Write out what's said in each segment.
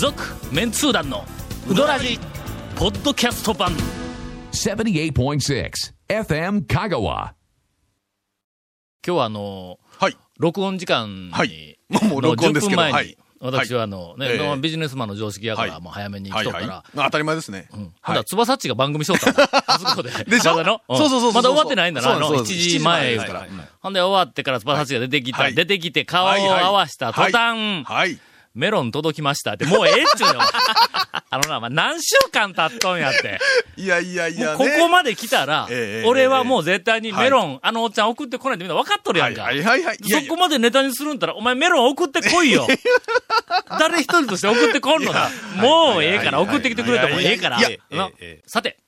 続メンツー団のウドラジポッドキャスト版。78.6 FM Kagawa. 今日はあのはい。録音時間に、はい。もうもう録音ですけど。の10分前に、はい。私はあの、ね、ええ。ビジネスマンの常識やから、はい。もう早めに来はいとったら、当たり前ですね。うん。はいほんだら、つばさっちが番組しとったの。あそこで。でしょ？まだの、ん。そうそうそうそうまだ終わってないんだな、あの、1そうなんです時前言うから。はいはいはい。ほんで、終わってからつばさっちが出てきた、はい。出てきて顔を合わした途端、はい。メロン届きましたって、もうええっちゅうの。あのな、まあ、何週間経っとんやって。いやいやいやね。ここまで来たら、ええ俺はもう絶対にメロン、あのおっちゃん送ってこないってみんな分かっとるやんか。はいはいはい。そこまでネタにするんだったら、お前メロン送ってこいよ。誰一人として送ってこんのだ。もうええから、送ってきてくれてもええから。さて、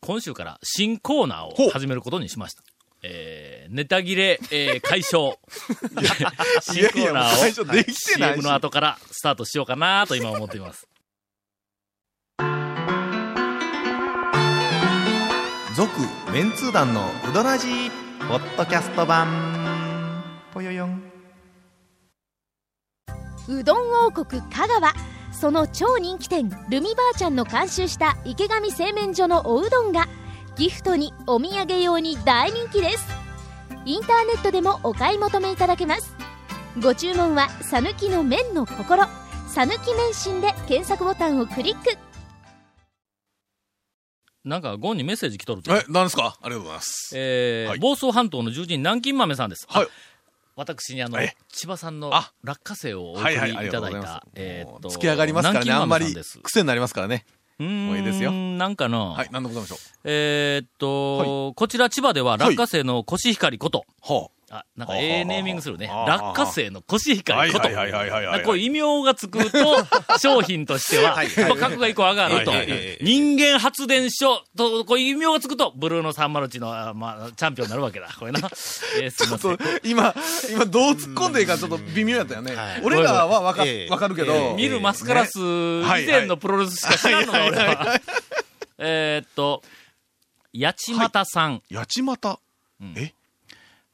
今週から新コーナーを始めることにしました。えー、ネタ切れ、えー、解消。新コーナーをできてないし CM の後からスタートしようかなと今思っています。続メンツー団のウドラジーポッドキャスト版ぽよよんうどん王国香川その超人気店ルミばあちゃんの監修した池上製麺所のおうどんがギフトにお土産用に大人気ですインターネットでもお買い求めいただけますご注文は「さぬきの麺の心」「さぬき麺心」で検索ボタンをクリックなんか、ゴンにメッセージ来とると。え、何ですか？ありがとうございます。えーはい房総半島の重鎮、南京豆さんです。はいあ私にあのえ、千葉さんのあ落花生をお送りはいはい、ありいただいたがとうございます。、えーっと、つき上がりますからね、あんまり。癖になりますからね。うーんもういいですよなんかの、はい、何でございましょう？えーっと、こちら千葉では落花生のコシヒカリこと、はあ、なんかはあええネーミングするね。はあ落花生のコシヒあ。カリこと。はいはいはいはいはいはい。こういう異名がつくと、商品としては、格が一個上がると。人間発電所と、こういう異名がつくと、ブルーの301の、あまあ、チャンピオンになるわけだ。これな。えーすいませんちょっ。と、今、今どう突っ込んでいいかちょっと微妙やったよねはい。俺らはわかええわかるけえど。見るマスカラス以前のプロレスしか知らんのが俺は。えーっと、八幡さん、八幡。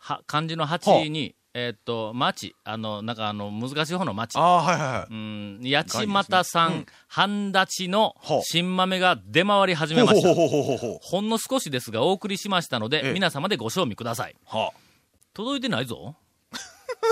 は、漢字の8に、えーっと、町、あの、なんかあの、難しい方の町あ。あ、はいはいはうい。ん、八幡さん、半立ちの新豆が出回り始めました。ほんの少しですがお送りしましたので、ええ皆様でご賞味ください。は届いてないぞ。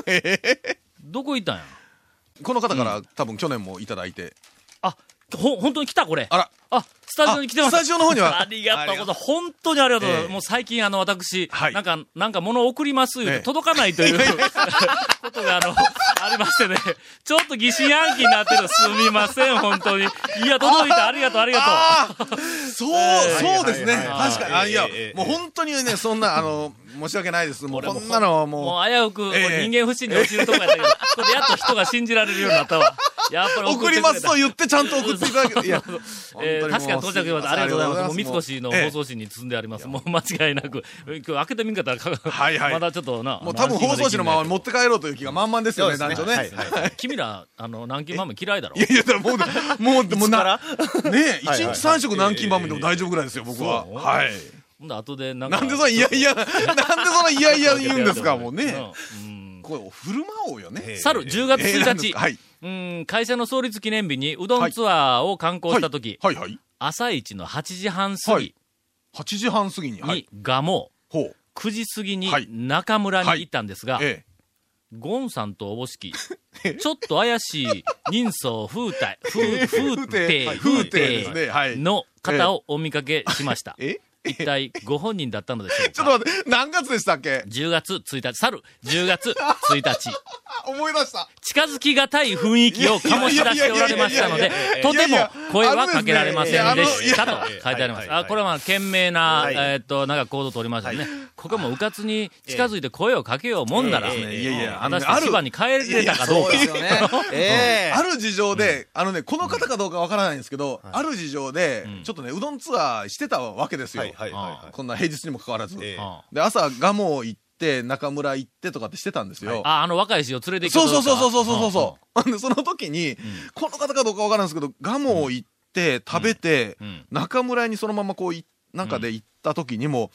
どこ行ったんや？あ。この方から多分去年もいただいて。あ、ほ、本当に来たこれ。あら。あ、スタジオに来てます。あスタジオの方にはありがとうございます。本当にありがとうございます。ええもう最近あの、私、はいなんか、なんか物を送ります言う届かないという ことがあの、ありましてね。ちょっと疑心暗鬼になってる。すみません、本当に。いや、届いた。ありがとう、ありがとう。そう、そうですね。確かに。あ、いやええ、もう本当にね、そんな、あの、申し訳ないです。もうこんなのはももう危うく、人間不信に落ちるとこやったけど、これやっと人が信じられるようになったわ。やっぱう、り送りますと言ってちゃんと送っていただけいや、えー、確かに到着しました。ありがとうございます。もう三越の放ええ送紙に積んであります。もう 間違いなく。今日開けてみんかったらか、はいはい まだちょっとな。もう多分放送紙のまま持もって帰ろうという気が満々ですよね、団長ね。はいはい君ら、あの、南京豆嫌いだろい。やいや、もう、もう、もうな、ねえ、一日三食南京バムでも大丈夫ぐらいですよ、僕は。はい。ほんで、後でなんか。なんでそんないやいや、なんでそんないやいや言うんですか、もうね。うん。これ、振る舞おうよね。去る10月えーなん1日、はい。うん、会社の創立記念日にうどんツアーを観光した時、はいはい。朝一の8時半過ぎ8時半過ぎに。はいに。蒲生、ほう。9時過ぎにはい中村に行ったんですが、えゴンさんとおぼしき、ちょっと怪しい人相風体、風、風体、はい風い体の方をお見かけしました。え。え一体ご本人だったのでしょうちょっかと待って、何月でしたっけ ?10 月1日、去る10月1日、あ、思い出した。近づきがたい雰囲気を醸し出しておられましたので、とても声はかけられませんでしたと書いてあります。あ、これはまあ、懸命な、えっと、なんか行動をりましたね。ここもうかつに近づいて声をかけようもんなら、いやいや、あのして千に帰れたかどうか。ある事情で、あのね、この方かどうかわからないんですけど、ある事情で、ちょっとね、うどんツアーしてたわけですよ。こんな平日にもかかわらず。で、朝、ガモ行って、中村行ってとかってしてたんですよ。あ、あの若い人を連れて行そうそうそうそうそそうそう。そう。でその時に、この方かどうかわからないんですけど、蒲生行って、食べて、うん。中村にそのままこうい、なんかで行った時にも、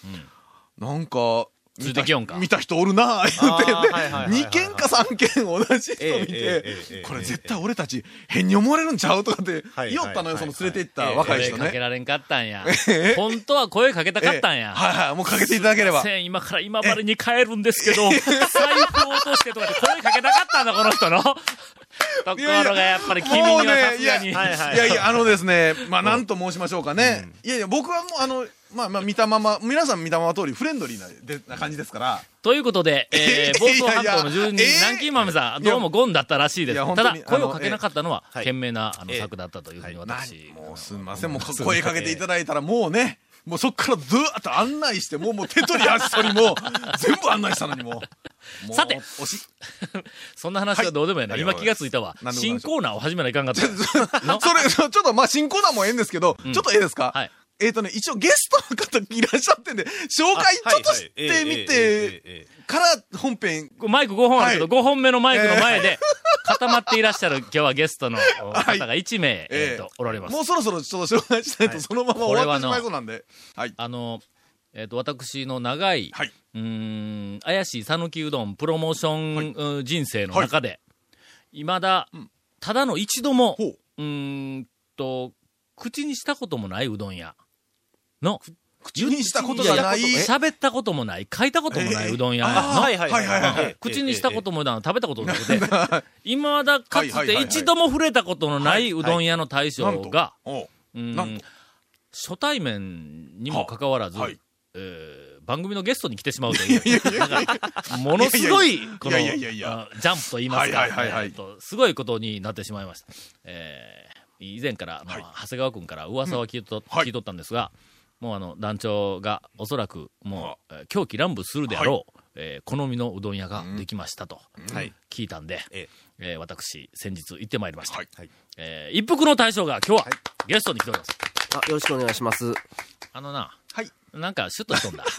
なんか、ついてきよんか。見た人おるなぁ、言うて、で、2件か3件同じ人見てええ、これ絶対俺たち変に思われるんちゃうとかってはい言おったのよ、はいその連れて行ったはい若い人声かけね。られんかったんや。本当は声かけたかったんや。はいはい、もうかけていただければ。せん今から今治に帰るんですけど、財布を落としてとかで声かけたかったんだ、この人の。ところがやっぱり君にはさすがに。いやいやあのですね、まあ、なんと申しましょうかね。いやいや、僕はもう、あの、まあまあ、見たまま、皆さん見たまま通り、フレンドリーなでな感じですから。ということで、えー、房総半島の住人南京豆さん、どうもゴンだったらしいです。ただ、声をかけなかったのは、ええ賢明な、あの、ええ策だったというふうに私。もうすみません、もう声かけていただいたら、もうね、もうそっからずーっと案内して、もうもう手取り足取りも、全部案内したのにもう。さて。そんな話はどうでもやな。はい。今気がついたわ。新コーナーを始めないかんかった。の？それ、ちょっとまあ、新コーナーもええんですけど、ちょっとええですか？はい。えっ、とね、一応ゲストの方いらっしゃってんで、紹介ちょっとしてみて、から本編、マイク5本あるけど、はい。5本目のマイクの前で固まっていらっしゃる今日はゲストのはい方が1名、えええーと、おられます。も。うそろそろちょっと紹介しないと、そのまま終わってしまいそうなんで。はい。あの、えっ、と、私の長い、はい。うーん、怪しい讃岐うどんプロモーション、うん人生の中で、未だ、ただの一度も、ほう。うーんと、口にしたこともないうどん屋。の、口にしたことがない。喋ったこともない、書いたこともないうどん屋。の、あはいはいはいはい。はい口にしたこともない、食べたこともなくて、今だ。かつて一度も触れたことのないうどん屋の大将が、初対面にもかかわらず、ははいえー番組のゲストに来てしまうという、なんか、ものすごい、この、ジャンプと言いますか、すごいことになってしまいました。えー以前から、あのはい。長谷川君から噂は聞いと,、はい。聞いとったんですが、もうあの、団長がおそらく、もう、えー狂気乱舞するであろう、えー好みのうどん屋ができましたと、はい。聞いたんで、ええ。ー私、先日行ってまいりました。はい。はい。えー一服の大将が今日は、ゲストに来ております。あ、よろしくお願いします。あのな、はい。なんかシュッとしとんだ。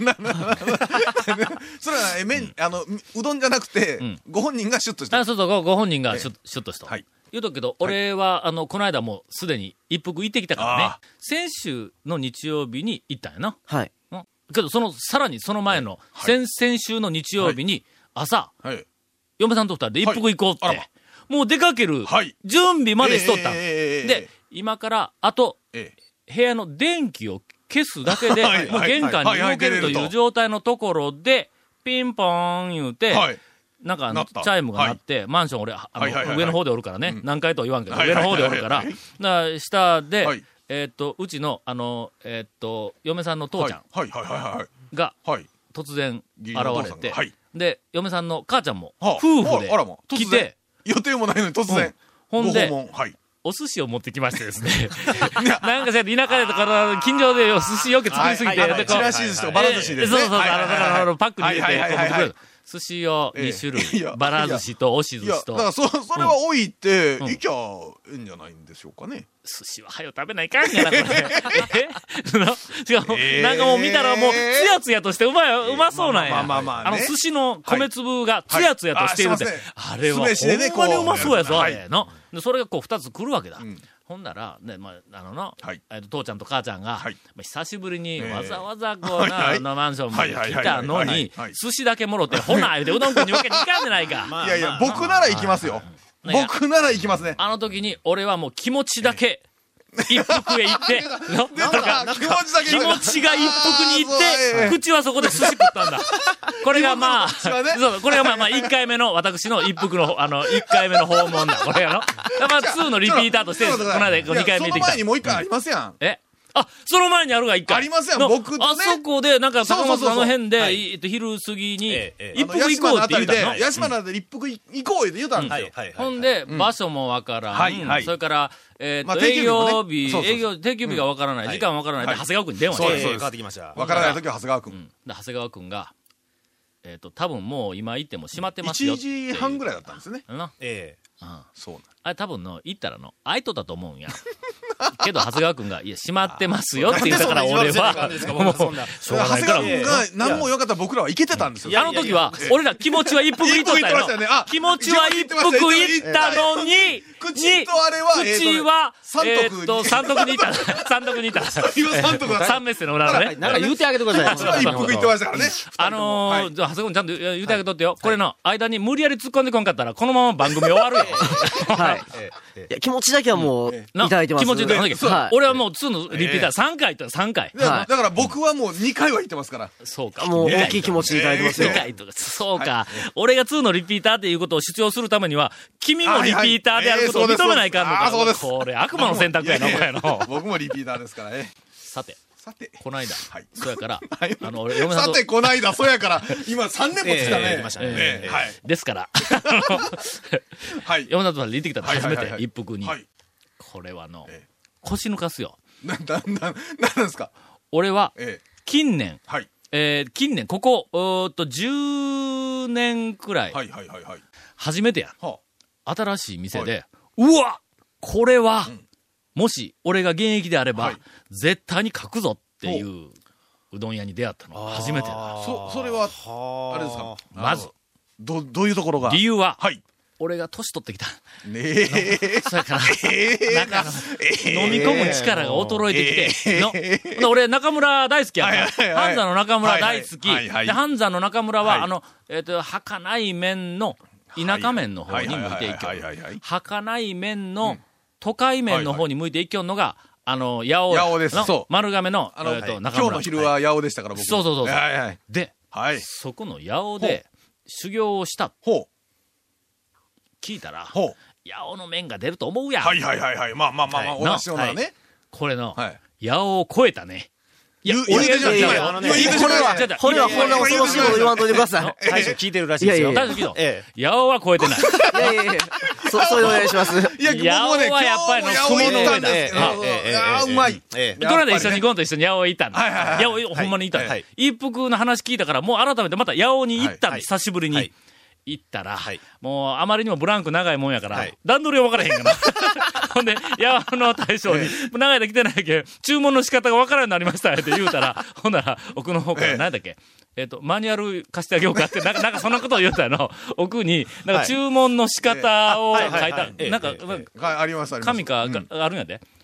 それは、え、麺、あの、うどんじゃなくてん、ご本人がシュッとしてあそうそう、ごご本人がシュッシュッとした。はい。言うとくけど、俺は、あの、この間もうすでに一服行ってきたからね。あ。先週の日曜日に行ったんやな。はい。うん。けど、その、さらにその前の、先々週の日曜日に、朝、はい。嫁さんと二人で一服行こうって、もう出かける、はい。準備までしとったで、今から、あと、ええ。部屋の電気を消すだけで、はいもう玄関に動けるという状態のところで、ピンポーン言うて、はい。なんかチャイムが鳴って、マンション俺、あの、上の方でおるからね、うん。何回とは言わんけど、はい上の方でおるから、だから下で、はい。えーっと、うちの、あの、えーっと、嫁さんの父ちゃん。がはい。突然現れて、で、嫁さんの母ちゃんも、はあ。夫婦で来て、予定もないのに突然。ほんでご訪問。はい。お寿司を持ってきましてですね。なんかしら田舎でとか、近所で寿司よく作りすぎて、はいはいでこうちらし寿司とかバラ寿司でそうそうそう、あの、パックに入れて、持ってくる寿司を2種え。えいや類、バラ寿司と押し寿司と。だか。らそ、それは置いて、うん。いきゃええんじゃないんでしょうかね。寿司は早よ食べないかんやな、これ。え？な違う、えー。なんかもう見たらもう、つやつやとしてうまい、うまそうなんや。まあまあまあまあね。の寿司の米粒がつやつやとしているって。はい。あれは、ほんまにうまそうやぞ、こう。あれの。でそれがこう二つ来るわけだ。んほんなら、ね、まあ、あのな、はい。えっと父ちゃんと母ちゃんが、はい。まあ久しぶりにええ。わざわざこうな、あのマンションまで来たのに寿司だけもろって、ほな、言うてうどん食いにわけにいかんじゃないか。ま あいやいや、僕なら行きますよ。僕なら行きますね。あの時に俺はもう気持ちだけ、一服へ行って、の出た気持ちだけ気持ちが一服に行って、え口はそこで寿司食ったんだ。これがまあ、そう、これがまあまあ1回目の私の一服の、あの、1回目の訪問だ、これやろ。まあ2のリピーターとして、この間2回目行ってきたその前に。もう一回ありますやん。え？あ、その前にあるが一回。ありますやんの僕とねあそこで、なんか高松のあの辺で、はいえっと昼過ぎにえええ、一服行こうって言うたの。ヤシマのあたりで一服行こうって言うたんですよ。ほんで、場所もわからん。それから、えーっと、まあ定休営業日、そうそうそう営業、定休日がわからない、うん時間わからないで、はい長谷川君に電話して。そうですええ変わってきました。わからない時は長谷川君。うんで長谷川君が、えーっと、多分もう今行っても閉まってますよ1っていう。時半ぐらいだったんですね。な。えそうなんあれ多分の、行ったらの、空いとったと思うんや。けど、長谷川くんが、いや、閉まってますよって言ったから、俺は、もう、しょうがないから、長谷川君が何も言わんかったら僕らはいけてたんですよ。あの時は、俺ら気持ちは一服いっとったよ。気持ちは一服いったのに、口とあれは口は、三えっと、三徳にいった。三徳にいった。今三徳だ三メッセの裏のね。なんか言うてあげてください。一服言ってましたからね。あのはいー、じゃあ、長谷川君ちゃんと言うてあげとってよ。これの、間に無理やり突っ込んでこんかったら、このまま番組終わるよ。はい。いや、気持ちだけはもう、いただいてます。気持ちで、なんだっけ？はい。俺はもう2のリピーター3回言ったら3回。だからはいだから僕はもう2回は言ってますから。そうか。もうね大きい気持ちでいただいてますよ2。回とか、そうか。俺が2のリピーターっていうことを主張するためには、君もリピーターであることを認めないかんのか。えーそうですこれ悪魔の選択やな、お前の。僕もリピーターですからね。さて、さて。この間、はいそうやから、はいあの、俺、嫁さんと、さて、こないだ、そやから、今3年も来たね。ええ来ましたねええはい。ですから、はい。嫁さんと行ってきたの初めて一服に。はい。これはのええ、腰抜かすよ。な、な、な、なんですか？俺は、ええ。近年、はい。えー近年、ここ、うーっと、10年くらい、はいはいはいはい。初めてや。は新しい店で、うわこれは、んもし俺が現役であれば、はい絶対に書くぞっていううどん屋に出会ったのが初めてだ。あ。そ、それは、あれですか？まず、ど、どういうところが？理由は、はい。俺が年取ってきた。ねえ。そやから、ええな。んか飲み込む力が衰えてきて、ので俺、中村大好きやから、はいはいはい。半山の中村大好き。で、半山の中村は、はい。あの、えっ、と、儚い麺の、田舎麺の方に向いていきょ儚い麺の、都会麺の方に向いていきょんのが、あの、八尾。や。八尾です。丸亀の、えっ、と、今中村。日の昼は八尾でしたから、僕。そうそうそう。で、はい。そこの八尾で、修行をした、ほう。聞いたら、ほう。八尾の麺が出ると思うやん。はいはいはいはい。まあまあまあまあ、はいお出し物はね。これの、はい。八尾を超えたね。いや言う、言うてしまいいやいやいや今あのね今言うてしまいました違う違うこれはこんな恐ろしいこと言わんといてください。大将聞いてるらしいですよ。大丈夫え八尾は超えてない。いやいやいや、そ、そお願いします。八尾はやっぱりの今日も八尾行ったんですけど、ええええええああ、うまい。ええこの間一緒にゴンと一緒に八尾行ったんだ。はいはいはい八尾、ほんまに行ったんだはい。一服の話聞いたから、もう改めてまた八尾に行ったんだ、はい久しぶりにはい。行ったらはい、もうあまりにもブランク長いもんやからはい、段取りが分からへんから。ほんで、八尾の大将に、長い間来てないけん、注文の仕方が分からんようになりましたって言うたら、ほんなら、奥の方からええ何だっけえっと、マニュアル貸してあげようかって、なんか、なんかそんなことを言うたやの。奥に、なんかはい注文の仕方を書いたなんかあります、あります。紙か、あるんやで。うん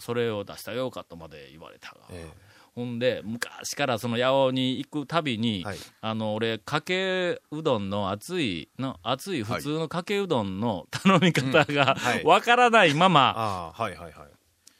それを出してあげようかとまで言われたが。えほんで、昔からその八尾に行くたびに、はい。あの、俺、かけうどんの熱い、の、熱い普通のかけうどんの頼み方がはい。わからないまま、はいはいはい。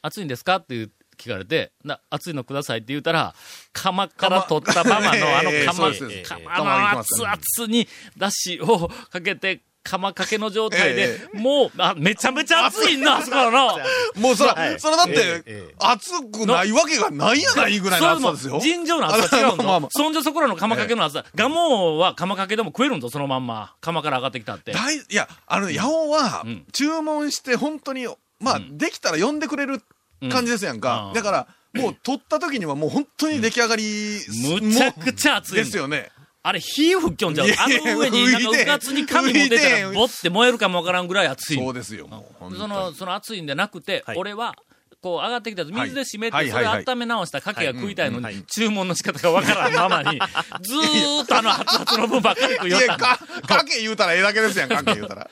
熱いんですか？っていう聞かれて、な、熱いのくださいって言うたら、釜から取ったままのあのええ釜、釜の熱々にだしをかけて、釜かけの状態でえ、もう、あ、めちゃめちゃ熱いな、あそこの。もうそら、はいそれだって、ええええ熱くないわけがないやないぐらいの熱さですよ。尋常の厚さ違うん まあまぞあ。そんじょそこらの釜かけの厚さ。ガモは釜かけでも食えるんぞ、そのまんま。釜から上がってきたって。大いや、あのね、八尾はうん、注文して本当に、まあ、うんできたら呼んでくれる感じですやんうかん。だから、もう取った時にはもう本当に出来上がり、むちゃくちゃ熱いんだですよね。あれ、火吹っきょんじゃう？い。やあの上に、なんか、うかつに紙持ってたら、吹いてボって燃えるかもわからんぐらい熱い。そうですよ、もう。その、その熱いんじゃなくて、はい俺は、こう上がってきたやつ水で締めて、はいそれ温め直したかけが食いたいのに、はい注文の仕方がわからんままに、ずーっとあの熱々の分ばっかり食いいや、よったんだか、かけ言うたらええだけですやん、かけ言うたら。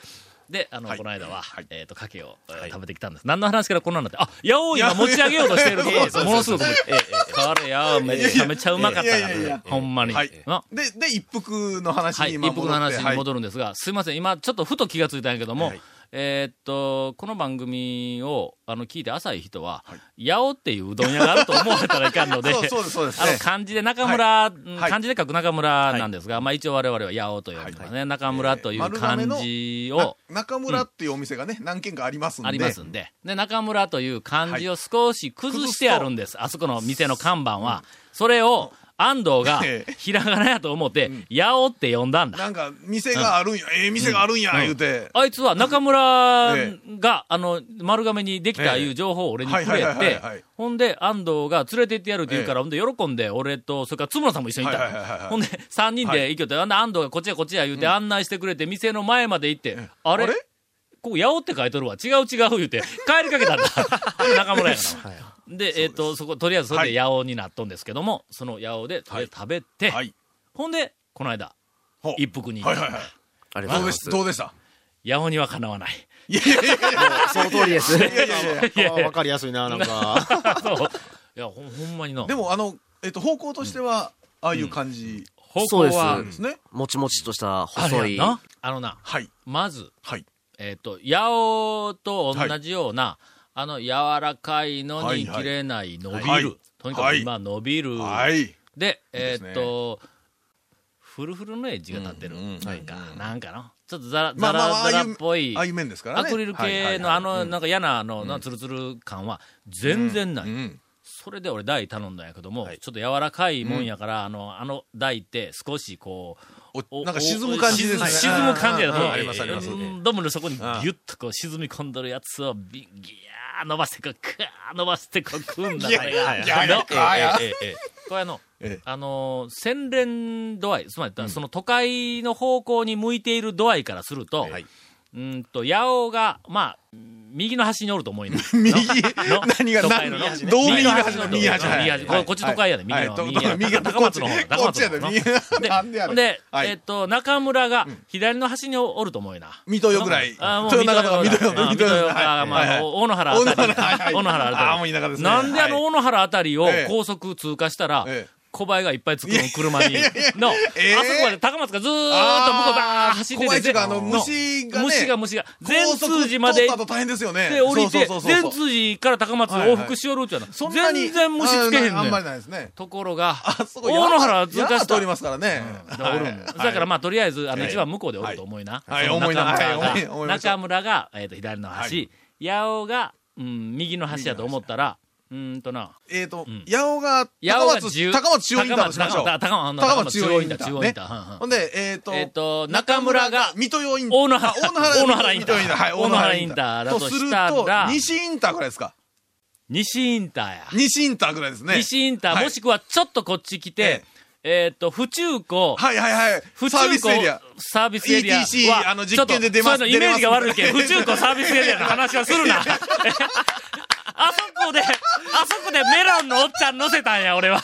で、あの、はいこの間は、はいえっ、と、かけを、えーはい食べてきたんです。何の話からこんなんなって、あ、八尾を今持ち上げようとしているところです。ものすごく。えええこれや、めちゃめちゃうまかったかいやいやいやいやら、ほんまに。はいなで、で、一服の話はい、一服の話にる。戻るんですが、すいません、今ちょっとふと気がついたんやけども、はいえーっと、この番組を、あの、聞いて浅い人は、八尾っていううどん屋があると思われたらいかんので、そうそうです、そうです。あの、ね漢字で中村、うんはい漢字で書く中村なんですが、まあ一応我々は八尾と呼んでますね。中村という漢字を、な中村っていうお店がね、何軒かありますんで。ありますんで。で、中村という漢字を少し崩してあるんです。あそこの店の看板は。それを、安藤が ええ、ひらがなやと思って、八尾って呼んだんだ。なんか、店があるんや、ええ店があるんや、言うて。あいつは中村えが、あの、丸亀にできたいう情報を俺にくれてほんで、安藤が連れて行ってやるって言うから、ほんで、喜んで、俺と、それから津村さんも一緒にいた。ほんで、三人で行きよって、安藤がこっちやこっちや言うて案内してくれて、店の前まで行って、あれ？ここ、八尾って書いとるわ。違う違う言うて、帰りかけたんだ。中村やから。で、えっ、と、そこ、とりあえずそれで八尾になっとんですけども、その八尾で、とりあえず食べて、はい。ほんで、この間一服に行った。はいはいはい。ありがとうございますどうでし。た？八尾にはかなわない。いやいやいやいやその通りです。いやいやわかりやすいな、なんか。そう。いや、ほんほんまにな。でも、あの、えっと、方向としては、ああいう感じうです向は、ね。もちもちとしたあ細い。あのな、はい。まず、はい。えっ、と、八尾と同じような、あの、柔らかいのにはいはい切れない、伸びる。はいとにかく今、伸びる。はい。で、えですねっ、と、フルフルのエッジが立ってる。うんうんなんか、なんかの？ちょっとザラ、ザラザラっぽいああ、いう面ですからね。アクリル系のあの、なんか嫌な、あの、なツルツル感は全然ない。うん。それで俺台頼んだんやけども、ちょっと柔らかいもんやから、あの、あの台って少しこう、おなんか沈む感じですね。沈む感じやとう。ん。ありますあります。うん。ドムの底にギュッとこう沈み込んどるやつをビギャー伸ばしてこう、クー伸ばしてこう食うんだ。いやいやのいやええええええこれあの、ええ。あのー、洗練度合い、つまり、その都会の方向に向いている度合いからすると、はいうんと、八尾が、まあ、右の端におると思いな。右？の？何が都会の何？のどう右の端端の右端はい。右端。ここっち都会やで、右の。はい。右や右や高松の方だ。高松の方。右でなんでやねん。で、はい。えっと、中村が左の端におると思うよな。水戸よぐらい。あもう豊中とか水戸よ。あ水戸よ大野原あたり。大野原あたり。あーもう田舎ですね。なんであのはい。大野原あたりをええ。高速通過したら、ええ小林がいっぱい作る車に、の、ええあそこまで高松がずーっと向こうバーッ走ってて、あのの虫がね。虫が虫が、全通寺まで大変ですよね。で降りて、全通寺から高松往復しよるっての全然虫つけへんねん。ああんまりないですね。ところが、大野原通過した。山通り。ますからね。おるんだからまあ、とりあえず、あの、一番向こうでおると思い。な。はい思いな中村がえっと、左の端、八尾が、うん、右の端やと思ったら、うーんとな、えっとん、八尾が、八尾高松、高松中央インターとしましょう。高松中央インター。ね中央インター。うんうんほんで、えっと、えっと中村が水戸用インター。大野原あ大野原インターはい、大野原インターだととするしたとら、西インターぐらいですか？西インターや。西インターぐらいですね。西インター、はいもしくはちょっとこっち来て、えっと、府中湖、はいはいはい。府中サービスエリア。サービスエリアは ETC あの実験で出ますそういうのイメージが悪いけん、出れます府中湖サービスエリアの話はするな。あそこで、あそこでメロンのおっちゃん乗せたんや、俺は。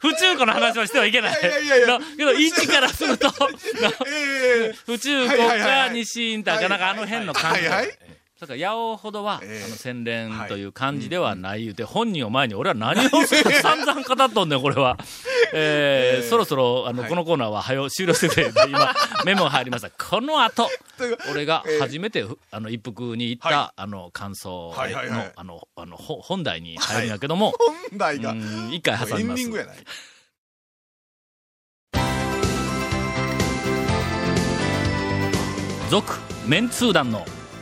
府中湖の話はしてはいけない。いやいやいやのけど、位置からすると、の ええ府中湖はいはいはいかはい西インターかなんかあの辺の感じ。はいはい。だから、八尾ほどは、ええあの、洗練という感じではない言うて、本人を前に俺は何を散々語っとんねん、これは。えーええそろそろ、あの、はいこのコーナーは、はよ、終了してくれって、今、メモが入りました。この後、俺が初めて、あの、一服に行った、はあの、感想の、あの、あの、ほ本題に入るんやけども、本題が。一回挟みます。続、メンツー団の、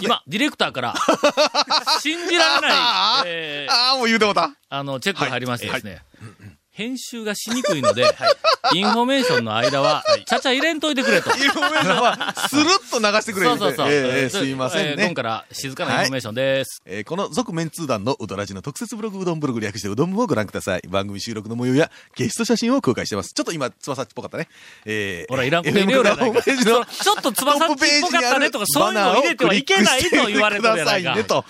今、ディレクターから、信じられない、えー。ああ、もう言うてもうた。あの、チェックが入りましてですね、編集がしにくいので、インフォメーションの間は、ちゃちゃ入れんといてくれと。インフォメーションは、スルッと流してくれ。そうそうそう。ええええですいませんえー今ね。から静かなインフォメーションです。えーこの続メンツー団のうどらじの特設ブログうどんブログ略してうどん部をご覧ください。番組収録の模様やゲスト写真を公開してます。ちょっと今、つばさっぽかったね。えー、ほら、いらんこと入れようやない FM ホームページのか。ちょっとつばさっぽかったねとか、そういうのを入れてはいけないと言われてるやないかね。と。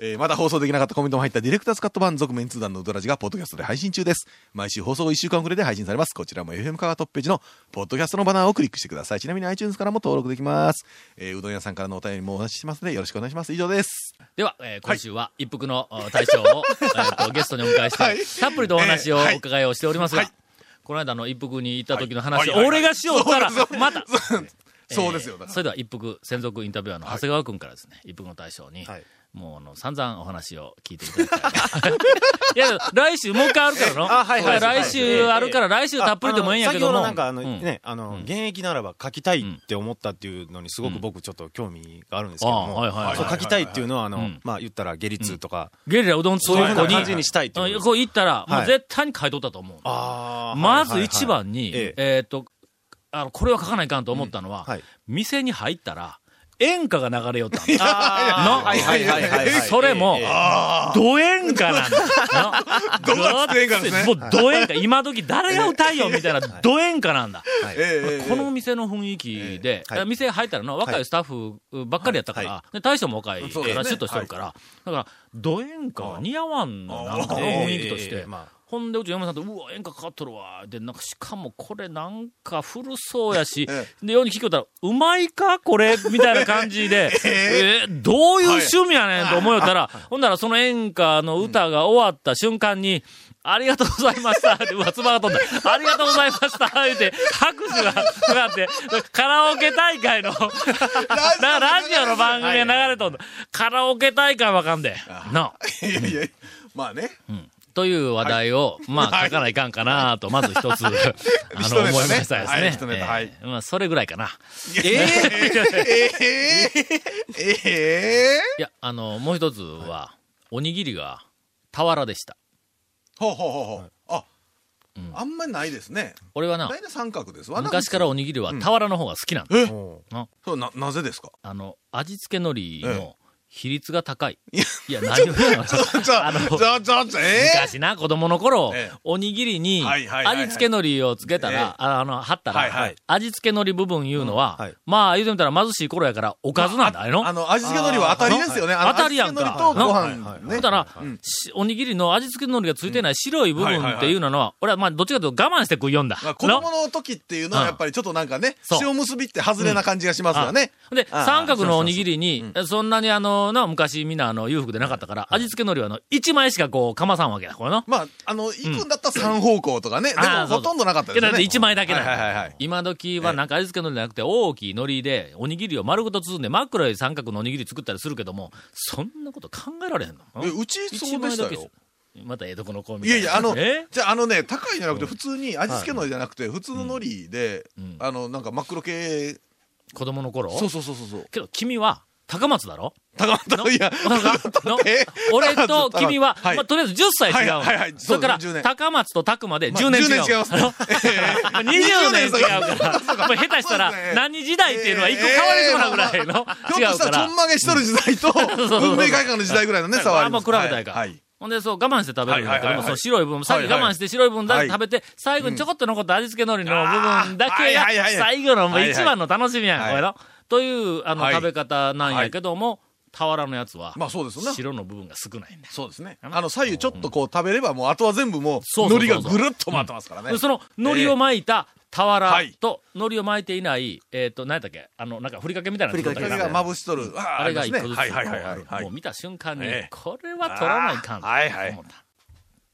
えーまだ放送できなかったコメントも入ったディレクターズカット版続メンツー団のうどらじがポッドキャストで配信中です。毎週放送1週間遅れで配信されます。こちらも FM カガトップページのポッドキャストのバナーをクリックしてください。ちなみに iTunes からも登録できます。えーうどん屋さんからのお便りもお待ちしてますのでよろしくお願いします。以上です。では、えー今週は一服のお大将を、えーとゲストにお迎えして、はいたっぷりとお話をお伺いをしておりますが、はいこの間の一服に行った時の話、はいはい俺がしよったらまた、そうですよ。だからそれでは一服専属インタビュアーの長谷川君からですね、一服の大将に、はいもうあの散々お話を聞いていただきたい。いや、来週もう一回あるからの。あはいはいはい。来週あるから、来週たっぷりでもええんやけども。あの先ほどなんかあの、うん。ね、あの、現役ならば書きたいって思ったっていうのにすごく僕ちょっと興味があるんですけども、あはいはい書きたいっていうのはあの、うん。まあ言ったら下律とか、ゲリラうどんそういうふうな感じにしたいっていう。こう行ったら、もうはい。絶対に書いとったと思う。あーまず一番に、ええ。えっと、あの、これは書かないかんと思ったのは、はい。店に入ったら、演歌が流れよったんだ。あー。はいはいはい。それもド演歌なんだ。どがつく演歌ですね。もうド演歌。今時誰が歌いよみたいなド演歌なんだ。ええこの店の雰囲気で、はい。店入ったらの若いスタッフばっかりやったから、大将も若いシュッとしてるから、だから、ド演歌は似合わんの、なんかの雰囲気として。ほんで、うち山さんと、うわ、演歌かかっとるわ。で、なんか、しかもこれなんか古そうやし、えで、ように聞きよったら、うまいか？これ？みたいな感じで、えーどういう趣味やねんと思いよったら、ほんならその演歌の歌が終わった瞬間に、ありがとうございましたって、うわ、つばが飛んだ。ありがとうございました言って、拍手がかかって、カラオケ大会の、だからラジオの番組が流れとんだ。カラオケ大会わかんで。なあ。いやいや、まあね。という話題を、まあ、書かないかんかなと、ままず一つ、あ一の、思いましたですね。はいまあ、それぐらいかな。ええええいや、あの、もう一つは、おにぎりが、俵でした。ほうほうほうほう。あ、あんまりないですね。俺はな、三角です。昔からおにぎりは俵の方が好きなんだ。そう、な、なぜですか？あの、味付け海苔えの比率が高い。いや何を言うの？あの昔な、子供の頃ええ、おにぎりに、味付け海苔をつけたええ。ら、ああの、貼ったらはいはい、味付け海苔部分いうのはうんはい、まあ、言うてみたら貧しい頃やから、おかずなんだ、あれの？あの、味付け海苔は当たりですよね。当たりやんか。とごな飯ね。ほんだらうん、しおにぎりの味付け海苔がついてない白い部分っていうのは、俺はまあ、どっちかというと我慢して食いよんだ。まあ子供の時っていうのはやっぱりちょっとなんかね、塩結びって外れな感じがしますよね。で、三角のおにぎりに、そんなにあの、な、昔みんなあの、裕福でなかったから、味付け海苔はあの、一枚しかこう、かまさんわけだ、これの。まあ、あの、行くんだったら三方向とかね。でもほとんどなかったですよね。けど一枚だけだはいはいはいはい。今時はなんか味付け海苔じゃなくて、大きい海苔で、おにぎりを丸ごと包んで、真っ黒い三角のおにぎり作ったりするけども、そんなこと考えられへんの？えうちそうでしたよ。またええとこの子みたいやいや、あの、え？じゃあ、あのね、高いんじゃなくて、普通に味付け海苔じゃなくて、普通の海苔でん、あの、なんか真っ黒系、子供の頃？そうそうそうそうそう。けど君は、高松だろ？高松？いや、俺と君は、はい。まあ、とりあえず10歳違うの。はいはいはいそれから、そうです10年高松と拓までまあ10年違う。10年違いますね。あの20年違うから、まあ下手したら何時代っていうのは一個変わりそうなぐらいのひょっとした、違うから。らちょん。まげしとる時代と、文明開化の時代ぐらいのね、差はああんまります。比べたいから。はい。ほんで、そう、我慢して食べるんだけども、その白い部分、さっき我慢して白い部分だけ食べて、最後にちょこっと残った味付け海苔の部分だけが、はい最後の一番の楽しみやん、はい。これの。という、あの、はい食べ方なんやけども、俵のやつは、まあそうですよね。白の部分が少ないんだよ。そうですね。あの、左右ちょっとこう食べれば、もうあとは全部もう、海苔がぐるっと回ってますからねで。その、海苔を巻いた俵はいと、海苔を巻いていない、えっと、何やったっけ？あの、なんか、ふりかけみたいなふりかけがまぶしとる。ああれが一個ずつ。はいはいはいはいはいもう。見た瞬間にええ、これは取らないかんはいはい思った。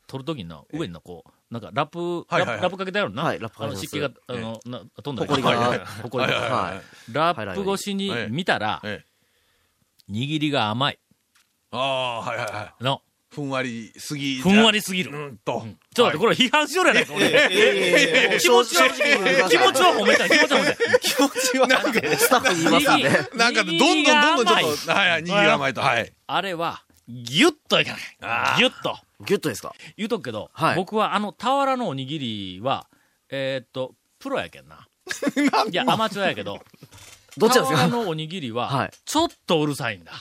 取るときにな、上にな、こう、なんかラップ、はいはいはいラップラップかけてあるな。はいラップかあのけてます湿気が、あの、な飛んだりほこりがはいはいはいほこりがはいラップ越しに見たら、ええ握りが甘い。ああ、はいはいはい。の、ふんわりすぎ。ふんわりすぎる。うんと。ちょっと待って、これ批判しよるやないか、俺。気持ちは、気持ちは褒めたい、気持ちは褒めたい。気持ちは、なんか、スタッフに言いますんで。なんか、どんどんどんどんちょっと、はいはい、握りが甘いと。はい。あれは、ギュッといかない。ギュッと。ギュッとですか？言うとくけど、はい僕はあの俵のおにぎりは、えーっと、プロやけんな。いや、アマチュアやけど、どっちなんですか？俵のおにぎりははい、ちょっとうるさいんだ。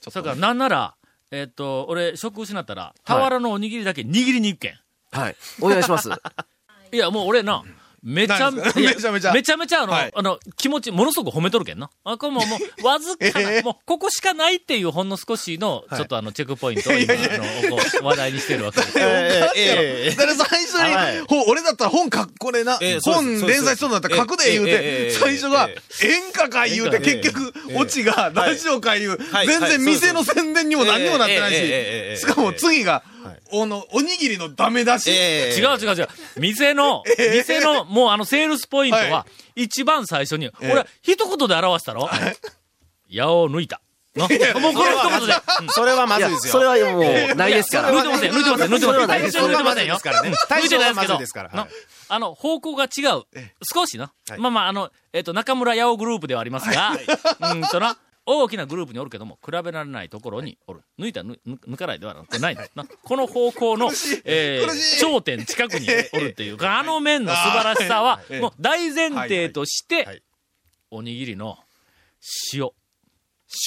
それから、なんなら、えーっと、俺、食失ったら、俵のおにぎりだけ握りに行くけん。はい。お願いします。いや、もう俺な、めちゃめちゃ、めちゃめちゃ、めちゃめちゃあの、はい、あの、気持ち、ものすごく褒めとるけんな。あ、これももう、わずかな、えー、もう、ここしかないっていうほんの少しの、ちょっとあの、チェックポイントを今、い、あの、話題にしてるわけです。えー、えー、最初に、はい、俺だったら本書く、これな、えー、本連載しそうになったら書くで言うて、最初が、演歌か言うて、結局、オチが、ラジオか言う、全然店の宣伝にも何にもなってないし、しかも次が、おの、おにぎりのダメ出し。え違う違う違う。店の、店の、もうあの、セールスポイントはは、一番最初に、え俺、一言で表したろ？矢を抜いた。のもうこの一言で。うんそれはまずいですよ。それはもう、ないですから。抜いてません、抜いてません、抜いてません。それはないです抜いてませんよ。ですからね。対抜いてまずいでけど、ですすから。のあの、方向が違う。少しな。はいまあまあ、あの、えっと、中村八尾グループではありますが、うんとな、大きなグループにおるけども、比べられないところにおる。抜いた、抜抜抜かないではなくてない。なこの方向の、えー頂点近くにおるっていうか、あの面の素晴らしさは、もう大前提として、はいおにぎりの塩。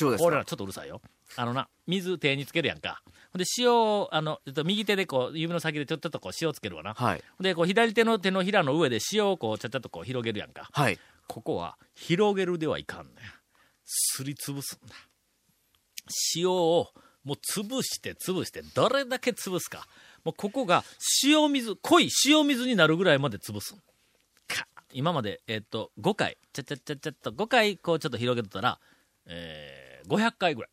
塩ですか？俺らちょっとうるさいよ。あのな、水手につけるやんか。ほんで、塩を、あの、えっと、右手でこう、指の先でちょっとこう塩つけるわな。はい。で、こう、左手の手のひらの上で塩をこう、ちゃっちゃっとこう、広げるやんか。はい。ここは、広げるではいかんねん。すりつぶすんだ。塩を、もう潰して潰して、どれだけ潰すか。もうここが、塩水、濃い塩水になるぐらいまで潰すん。か今まで、えっと、5回、ちゃちゃちゃちゃっと、5回、こう、ちょっと広げとったら、えー、500回ぐらい。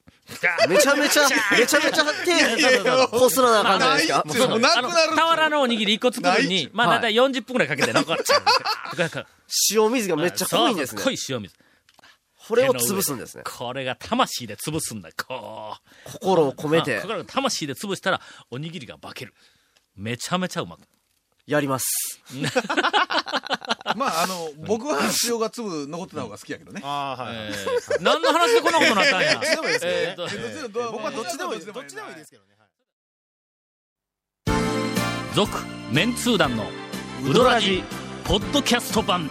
めちゃめちゃ、めちゃめちゃ手、こすらな感じじゃないですか。もうなくなるあの俵のおにぎり1個作るのに、まあ、だいたい40分ぐらいかけて、なんか、塩水がめっちゃ濃いんですね濃。い塩水。これを潰すんですね。これが魂で潰すんだよ。こう。心を込めてあこれが魂で潰したら、おにぎりが化ける。めちゃめちゃうまく。やります。まあ、あの、僕は塩が粒残ってた方が好きやけどね。ああ、はい。えー、何の話でこんなことになったんや。でもいいですよねえーと僕はどっちでもいい。どっちでもいいですけどね。続、メンツー団のウドラジ、ポッドキャスト版。